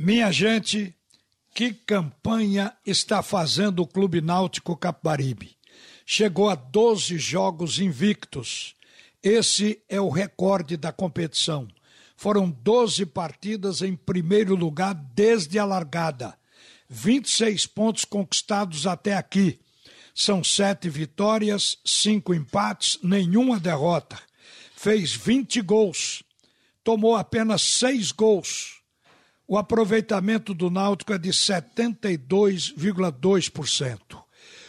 Minha gente, que campanha está fazendo o Clube Náutico Capibaribe? Chegou a 12 jogos invictos. Esse é o recorde da competição. Foram 12 partidas em primeiro lugar desde a largada. 26 pontos conquistados até aqui. São sete vitórias, cinco empates, nenhuma derrota. Fez 20 gols. Tomou apenas seis gols o aproveitamento do Náutico é de 72,2%.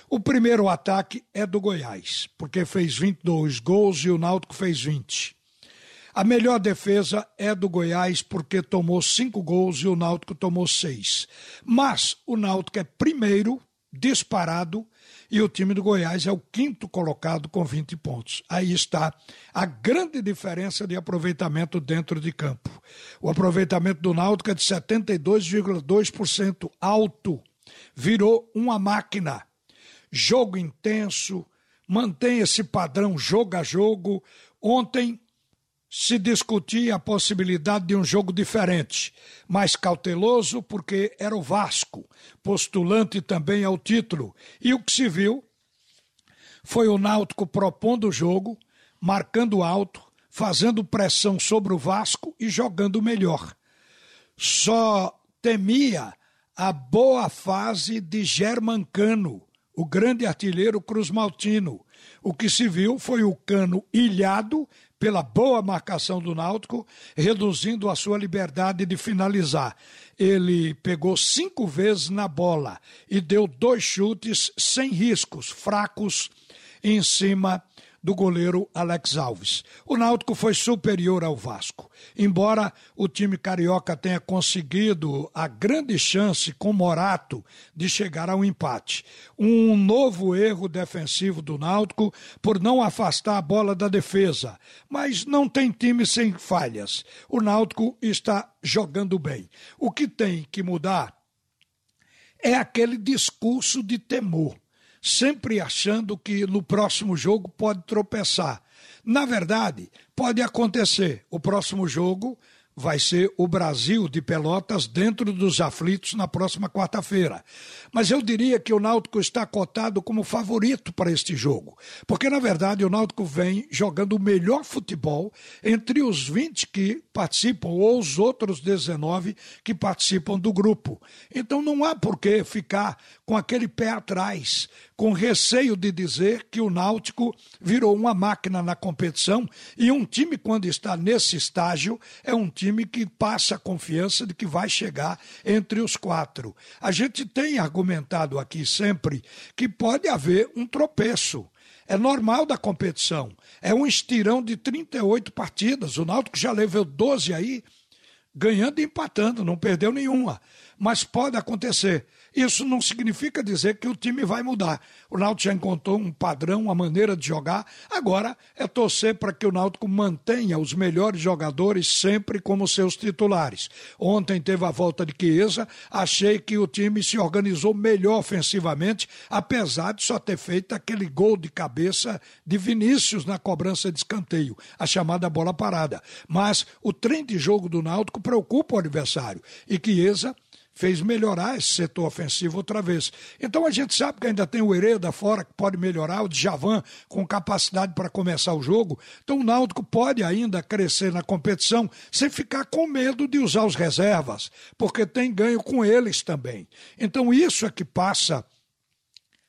O primeiro ataque é do Goiás, porque fez 22 gols e o Náutico fez 20. A melhor defesa é do Goiás, porque tomou cinco gols e o Náutico tomou seis. Mas o Náutico é primeiro, disparado, e o time do Goiás é o quinto colocado com 20 pontos. Aí está a grande diferença de aproveitamento dentro de campo. O aproveitamento do Náutico é de 72,2% alto. Virou uma máquina. Jogo intenso, mantém esse padrão jogo a jogo. Ontem se discutia a possibilidade de um jogo diferente, mais cauteloso, porque era o Vasco, postulante também ao título. E o que se viu foi o Náutico propondo o jogo, marcando alto, fazendo pressão sobre o Vasco e jogando melhor. Só temia a boa fase de Germancano, o grande artilheiro Cruz Maltino. O que se viu foi o cano ilhado pela boa marcação do Náutico, reduzindo a sua liberdade de finalizar. Ele pegou cinco vezes na bola e deu dois chutes sem riscos, fracos, em cima do goleiro Alex Alves. O Náutico foi superior ao Vasco. Embora o time carioca tenha conseguido a grande chance com Morato de chegar ao empate. Um novo erro defensivo do Náutico por não afastar a bola da defesa. Mas não tem time sem falhas. O Náutico está jogando bem. O que tem que mudar é aquele discurso de temor sempre achando que no próximo jogo pode tropeçar. Na verdade, pode acontecer. O próximo jogo vai ser o Brasil de Pelotas dentro dos aflitos na próxima quarta-feira. Mas eu diria que o Náutico está cotado como favorito para este jogo, porque na verdade o Náutico vem jogando o melhor futebol entre os 20 que participam ou os outros 19 que participam do grupo. Então não há por que ficar com aquele pé atrás, com receio de dizer que o Náutico virou uma máquina na competição e um time quando está nesse estágio é um time time que passa a confiança de que vai chegar entre os quatro. A gente tem argumentado aqui sempre que pode haver um tropeço. É normal da competição. É um estirão de 38 partidas. O Náutico já levou 12 aí, ganhando e empatando, não perdeu nenhuma. Mas pode acontecer. Isso não significa dizer que o time vai mudar. O Náutico já encontrou um padrão, uma maneira de jogar. Agora é torcer para que o Náutico mantenha os melhores jogadores sempre como seus titulares. Ontem teve a volta de Chiesa, achei que o time se organizou melhor ofensivamente, apesar de só ter feito aquele gol de cabeça de Vinícius na cobrança de escanteio, a chamada bola parada. Mas o trem de jogo do Náutico preocupa o adversário. E Chiesa fez melhorar esse setor ofensivo outra vez. Então a gente sabe que ainda tem o Hereda fora que pode melhorar, o Djavan com capacidade para começar o jogo. Então o Náutico pode ainda crescer na competição sem ficar com medo de usar os reservas, porque tem ganho com eles também. Então isso é que passa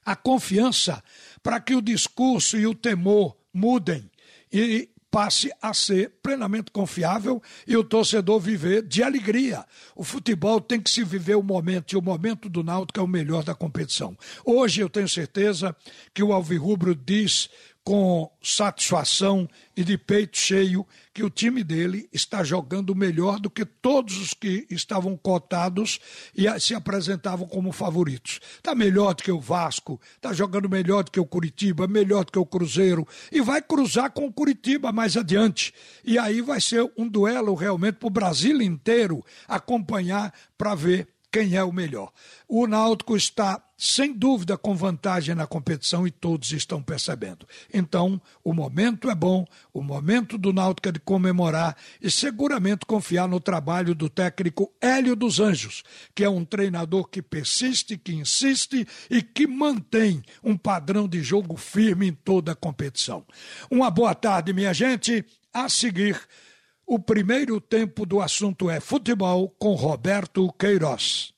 a confiança para que o discurso e o temor mudem. E passe a ser plenamente confiável e o torcedor viver de alegria. O futebol tem que se viver o momento, e o momento do Náutico é o melhor da competição. Hoje eu tenho certeza que o Alvirrubro diz com satisfação e de peito cheio que o time dele está jogando melhor do que todos os que estavam cotados e se apresentavam como favoritos. Está melhor do que o Vasco, está jogando melhor do que o Curitiba, melhor do que o Cruzeiro e vai cruzar com o Curitiba mais adiante. E aí vai ser um duelo realmente para o Brasil inteiro acompanhar para ver quem é o melhor. O Náutico está, sem dúvida, com vantagem na competição e todos estão percebendo. Então, o momento é bom, o momento do Náutico é de comemorar e seguramente confiar no trabalho do técnico Hélio dos Anjos, que é um treinador que persiste, que insiste e que mantém um padrão de jogo firme em toda a competição. Uma boa tarde, minha gente. A seguir, o primeiro tempo do assunto é futebol com Roberto Queiroz.